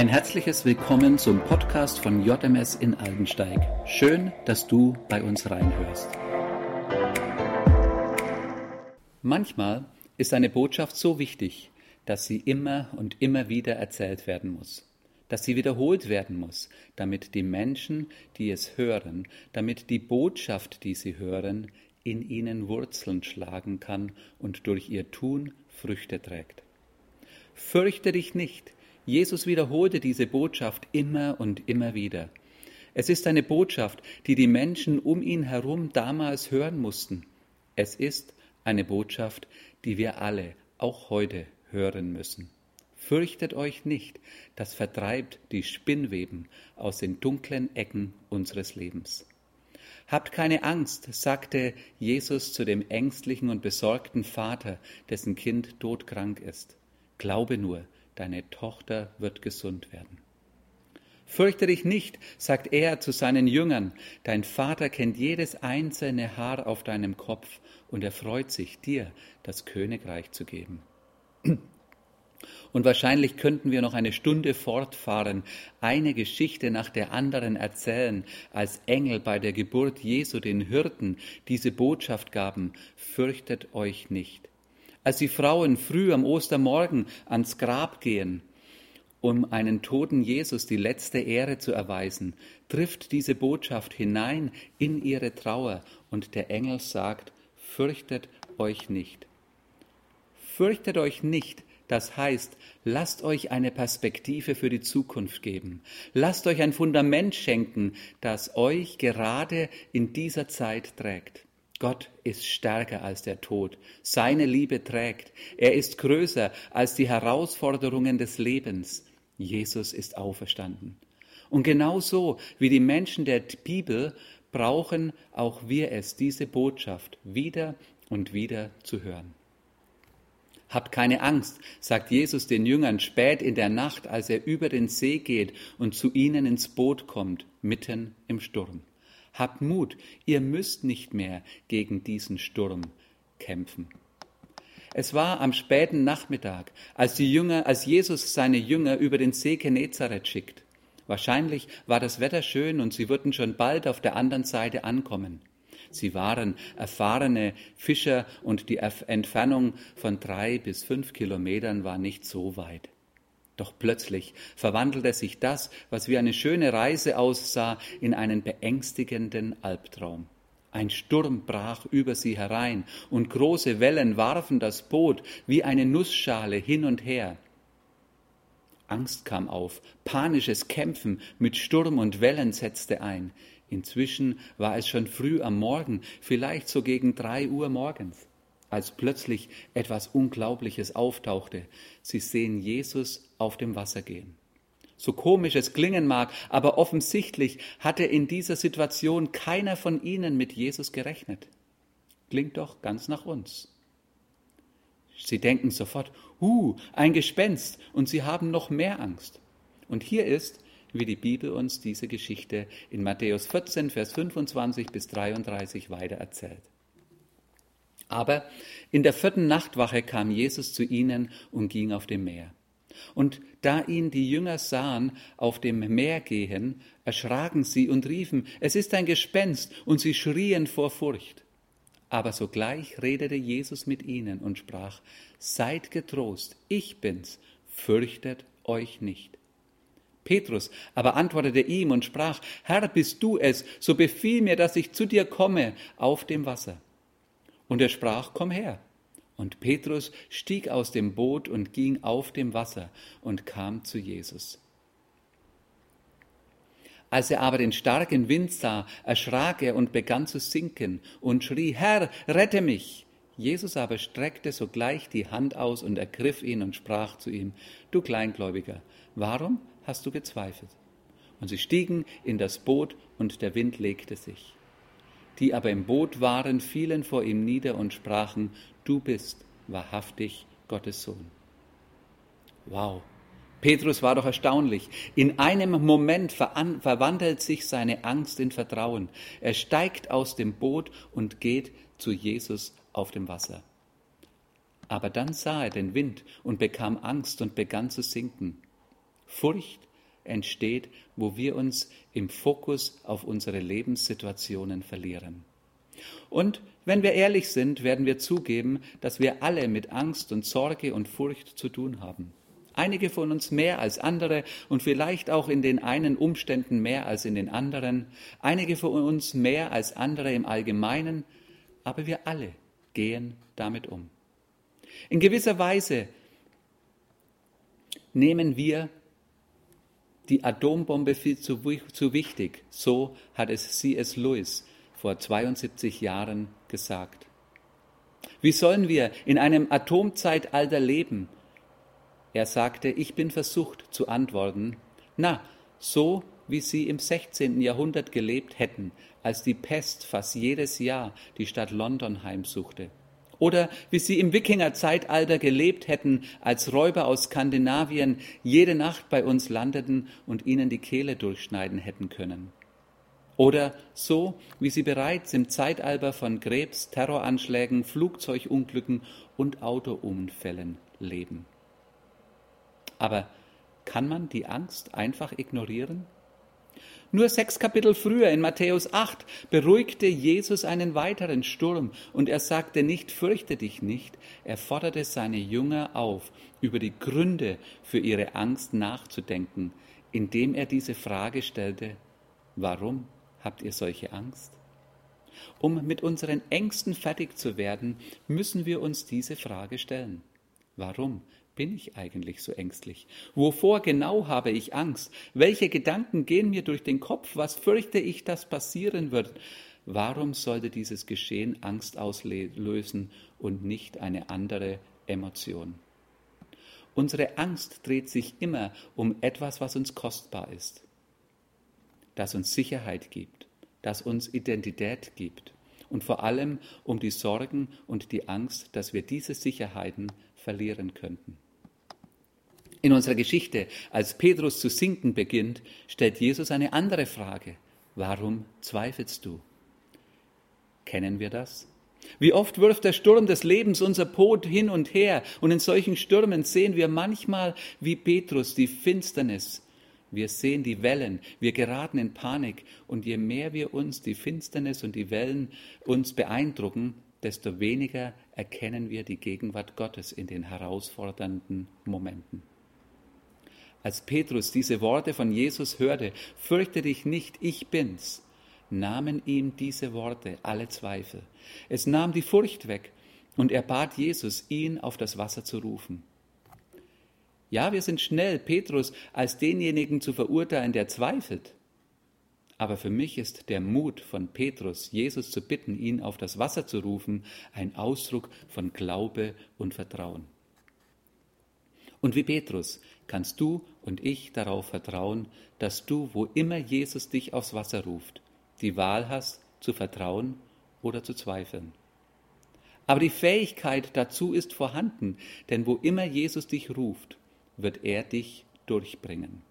Ein herzliches Willkommen zum Podcast von JMS in Aldensteig. Schön, dass du bei uns reinhörst. Manchmal ist eine Botschaft so wichtig, dass sie immer und immer wieder erzählt werden muss, dass sie wiederholt werden muss, damit die Menschen, die es hören, damit die Botschaft, die sie hören, in ihnen Wurzeln schlagen kann und durch ihr Tun Früchte trägt. Fürchte dich nicht, Jesus wiederholte diese Botschaft immer und immer wieder. Es ist eine Botschaft, die die Menschen um ihn herum damals hören mussten. Es ist eine Botschaft, die wir alle auch heute hören müssen. Fürchtet euch nicht, das vertreibt die Spinnweben aus den dunklen Ecken unseres Lebens. Habt keine Angst, sagte Jesus zu dem ängstlichen und besorgten Vater, dessen Kind todkrank ist. Glaube nur, deine Tochter wird gesund werden. Fürchte dich nicht, sagt er zu seinen Jüngern, dein Vater kennt jedes einzelne Haar auf deinem Kopf und er freut sich, dir das Königreich zu geben. Und wahrscheinlich könnten wir noch eine Stunde fortfahren, eine Geschichte nach der anderen erzählen, als Engel bei der Geburt Jesu den Hirten diese Botschaft gaben, fürchtet euch nicht. Als die Frauen früh am Ostermorgen ans Grab gehen, um einen toten Jesus die letzte Ehre zu erweisen, trifft diese Botschaft hinein in ihre Trauer und der Engel sagt, fürchtet euch nicht. Fürchtet euch nicht, das heißt, lasst euch eine Perspektive für die Zukunft geben. Lasst euch ein Fundament schenken, das euch gerade in dieser Zeit trägt. Gott ist stärker als der Tod. Seine Liebe trägt. Er ist größer als die Herausforderungen des Lebens. Jesus ist auferstanden. Und genauso wie die Menschen der Bibel brauchen auch wir es, diese Botschaft wieder und wieder zu hören. Habt keine Angst, sagt Jesus den Jüngern spät in der Nacht, als er über den See geht und zu ihnen ins Boot kommt, mitten im Sturm. Habt Mut, ihr müsst nicht mehr gegen diesen Sturm kämpfen. Es war am späten Nachmittag, als die Jünger, als Jesus seine Jünger über den See Genezareth schickt. Wahrscheinlich war das Wetter schön und sie würden schon bald auf der anderen Seite ankommen. Sie waren erfahrene Fischer und die Entfernung von drei bis fünf Kilometern war nicht so weit. Doch plötzlich verwandelte sich das, was wie eine schöne Reise aussah, in einen beängstigenden Albtraum. Ein Sturm brach über sie herein, und große Wellen warfen das Boot wie eine Nussschale hin und her. Angst kam auf, panisches Kämpfen mit Sturm und Wellen setzte ein. Inzwischen war es schon früh am Morgen, vielleicht so gegen drei Uhr morgens als plötzlich etwas Unglaubliches auftauchte. Sie sehen Jesus auf dem Wasser gehen. So komisch es klingen mag, aber offensichtlich hatte in dieser Situation keiner von ihnen mit Jesus gerechnet. Klingt doch ganz nach uns. Sie denken sofort, huh, ein Gespenst, und sie haben noch mehr Angst. Und hier ist, wie die Bibel uns diese Geschichte in Matthäus 14, Vers 25 bis 33 weiter erzählt. Aber in der vierten Nachtwache kam Jesus zu ihnen und ging auf dem Meer. Und da ihn die Jünger sahen auf dem Meer gehen, erschraken sie und riefen, es ist ein Gespenst, und sie schrien vor Furcht. Aber sogleich redete Jesus mit ihnen und sprach, Seid getrost, ich bin's, fürchtet euch nicht. Petrus aber antwortete ihm und sprach, Herr, bist du es, so befiehl mir, dass ich zu dir komme auf dem Wasser. Und er sprach, komm her. Und Petrus stieg aus dem Boot und ging auf dem Wasser und kam zu Jesus. Als er aber den starken Wind sah, erschrak er und begann zu sinken und schrie, Herr, rette mich! Jesus aber streckte sogleich die Hand aus und ergriff ihn und sprach zu ihm, Du Kleingläubiger, warum hast du gezweifelt? Und sie stiegen in das Boot und der Wind legte sich die aber im Boot waren, fielen vor ihm nieder und sprachen, du bist wahrhaftig Gottes Sohn. Wow. Petrus war doch erstaunlich. In einem Moment verwandelt sich seine Angst in Vertrauen. Er steigt aus dem Boot und geht zu Jesus auf dem Wasser. Aber dann sah er den Wind und bekam Angst und begann zu sinken. Furcht entsteht, wo wir uns im Fokus auf unsere Lebenssituationen verlieren. Und wenn wir ehrlich sind, werden wir zugeben, dass wir alle mit Angst und Sorge und Furcht zu tun haben. Einige von uns mehr als andere und vielleicht auch in den einen Umständen mehr als in den anderen. Einige von uns mehr als andere im Allgemeinen. Aber wir alle gehen damit um. In gewisser Weise nehmen wir die Atombombe viel zu, zu wichtig. So hat es C.S. Lewis vor 72 Jahren gesagt. Wie sollen wir in einem Atomzeitalter leben? Er sagte, ich bin versucht zu antworten, na, so wie sie im 16. Jahrhundert gelebt hätten, als die Pest fast jedes Jahr die Stadt London heimsuchte oder wie sie im Wikingerzeitalter gelebt hätten, als Räuber aus Skandinavien jede Nacht bei uns landeten und ihnen die Kehle durchschneiden hätten können. Oder so, wie sie bereits im Zeitalter von Krebs, Terroranschlägen, Flugzeugunglücken und Autounfällen leben. Aber kann man die Angst einfach ignorieren? Nur sechs Kapitel früher in Matthäus 8 beruhigte Jesus einen weiteren Sturm und er sagte nicht, fürchte dich nicht. Er forderte seine Jünger auf, über die Gründe für ihre Angst nachzudenken, indem er diese Frage stellte, warum habt ihr solche Angst? Um mit unseren Ängsten fertig zu werden, müssen wir uns diese Frage stellen. Warum bin ich eigentlich so ängstlich? Wovor genau habe ich Angst? Welche Gedanken gehen mir durch den Kopf? Was fürchte ich, dass passieren wird? Warum sollte dieses Geschehen Angst auslösen und nicht eine andere Emotion? Unsere Angst dreht sich immer um etwas, was uns kostbar ist, das uns Sicherheit gibt, das uns Identität gibt und vor allem um die Sorgen und die Angst, dass wir diese Sicherheiten verlieren könnten. In unserer Geschichte, als Petrus zu sinken beginnt, stellt Jesus eine andere Frage. Warum zweifelst du? Kennen wir das? Wie oft wirft der Sturm des Lebens unser Boot hin und her, und in solchen Stürmen sehen wir manchmal wie Petrus die Finsternis. Wir sehen die Wellen, wir geraten in Panik, und je mehr wir uns die Finsternis und die Wellen uns beeindrucken, desto weniger erkennen wir die Gegenwart Gottes in den herausfordernden Momenten. Als Petrus diese Worte von Jesus hörte, fürchte dich nicht, ich bin's, nahmen ihm diese Worte alle Zweifel. Es nahm die Furcht weg und er bat Jesus, ihn auf das Wasser zu rufen. Ja, wir sind schnell, Petrus als denjenigen zu verurteilen, der zweifelt. Aber für mich ist der Mut von Petrus, Jesus zu bitten, ihn auf das Wasser zu rufen, ein Ausdruck von Glaube und Vertrauen. Und wie Petrus kannst du und ich darauf vertrauen, dass du, wo immer Jesus dich aufs Wasser ruft, die Wahl hast, zu vertrauen oder zu zweifeln. Aber die Fähigkeit dazu ist vorhanden, denn wo immer Jesus dich ruft, wird er dich durchbringen.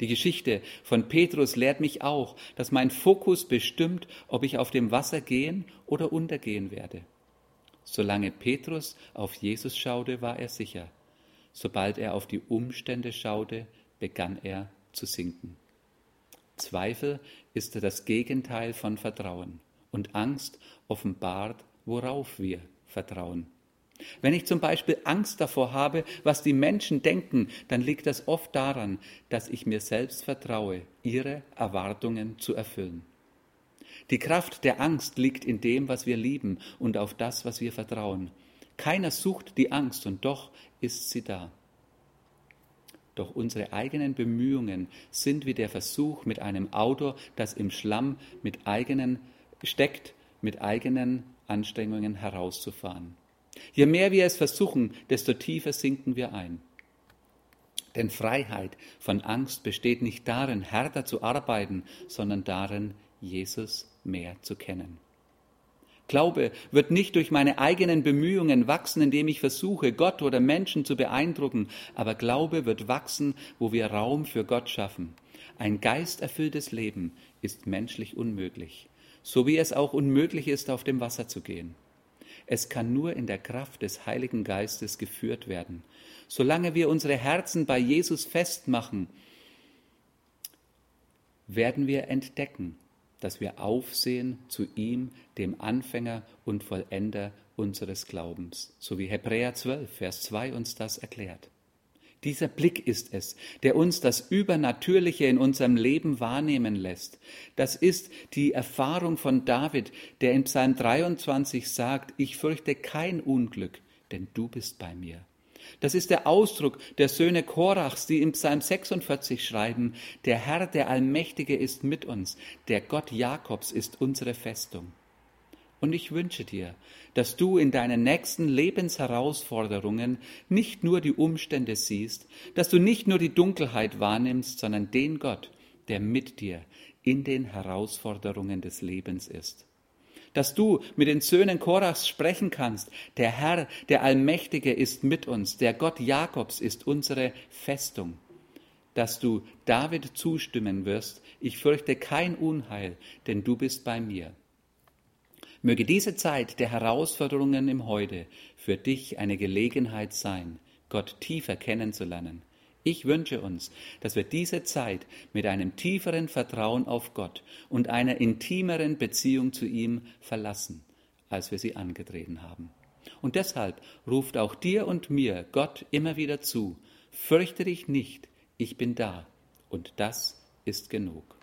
Die Geschichte von Petrus lehrt mich auch, dass mein Fokus bestimmt, ob ich auf dem Wasser gehen oder untergehen werde. Solange Petrus auf Jesus schaute, war er sicher. Sobald er auf die Umstände schaute, begann er zu sinken. Zweifel ist das Gegenteil von Vertrauen und Angst offenbart, worauf wir vertrauen. Wenn ich zum Beispiel Angst davor habe, was die Menschen denken, dann liegt das oft daran, dass ich mir selbst vertraue, ihre Erwartungen zu erfüllen. Die Kraft der Angst liegt in dem, was wir lieben und auf das, was wir vertrauen. Keiner sucht die Angst und doch ist sie da. Doch unsere eigenen Bemühungen sind wie der Versuch mit einem Auto, das im Schlamm mit eigenen steckt, mit eigenen Anstrengungen herauszufahren. Je mehr wir es versuchen, desto tiefer sinken wir ein. Denn Freiheit von Angst besteht nicht darin, härter zu arbeiten, sondern darin, Jesus mehr zu kennen. Glaube wird nicht durch meine eigenen Bemühungen wachsen, indem ich versuche, Gott oder Menschen zu beeindrucken, aber Glaube wird wachsen, wo wir Raum für Gott schaffen. Ein geisterfülltes Leben ist menschlich unmöglich, so wie es auch unmöglich ist, auf dem Wasser zu gehen. Es kann nur in der Kraft des Heiligen Geistes geführt werden. Solange wir unsere Herzen bei Jesus festmachen, werden wir entdecken, dass wir aufsehen zu ihm, dem Anfänger und Vollender unseres Glaubens, so wie Hebräer 12, Vers 2 uns das erklärt. Dieser Blick ist es, der uns das Übernatürliche in unserem Leben wahrnehmen lässt. Das ist die Erfahrung von David, der in Psalm 23 sagt, ich fürchte kein Unglück, denn du bist bei mir. Das ist der Ausdruck der Söhne Korachs, die im Psalm 46 schreiben, der Herr, der Allmächtige ist mit uns, der Gott Jakobs ist unsere Festung. Und ich wünsche dir, dass du in deinen nächsten Lebensherausforderungen nicht nur die Umstände siehst, dass du nicht nur die Dunkelheit wahrnimmst, sondern den Gott, der mit dir in den Herausforderungen des Lebens ist dass du mit den Söhnen Korachs sprechen kannst. Der Herr, der Allmächtige ist mit uns, der Gott Jakobs ist unsere Festung. Dass du David zustimmen wirst, ich fürchte kein Unheil, denn du bist bei mir. Möge diese Zeit der Herausforderungen im Heute für dich eine Gelegenheit sein, Gott tiefer kennenzulernen ich wünsche uns, dass wir diese Zeit mit einem tieferen Vertrauen auf Gott und einer intimeren Beziehung zu ihm verlassen, als wir sie angetreten haben. Und deshalb ruft auch dir und mir Gott immer wieder zu, fürchte dich nicht, ich bin da, und das ist genug.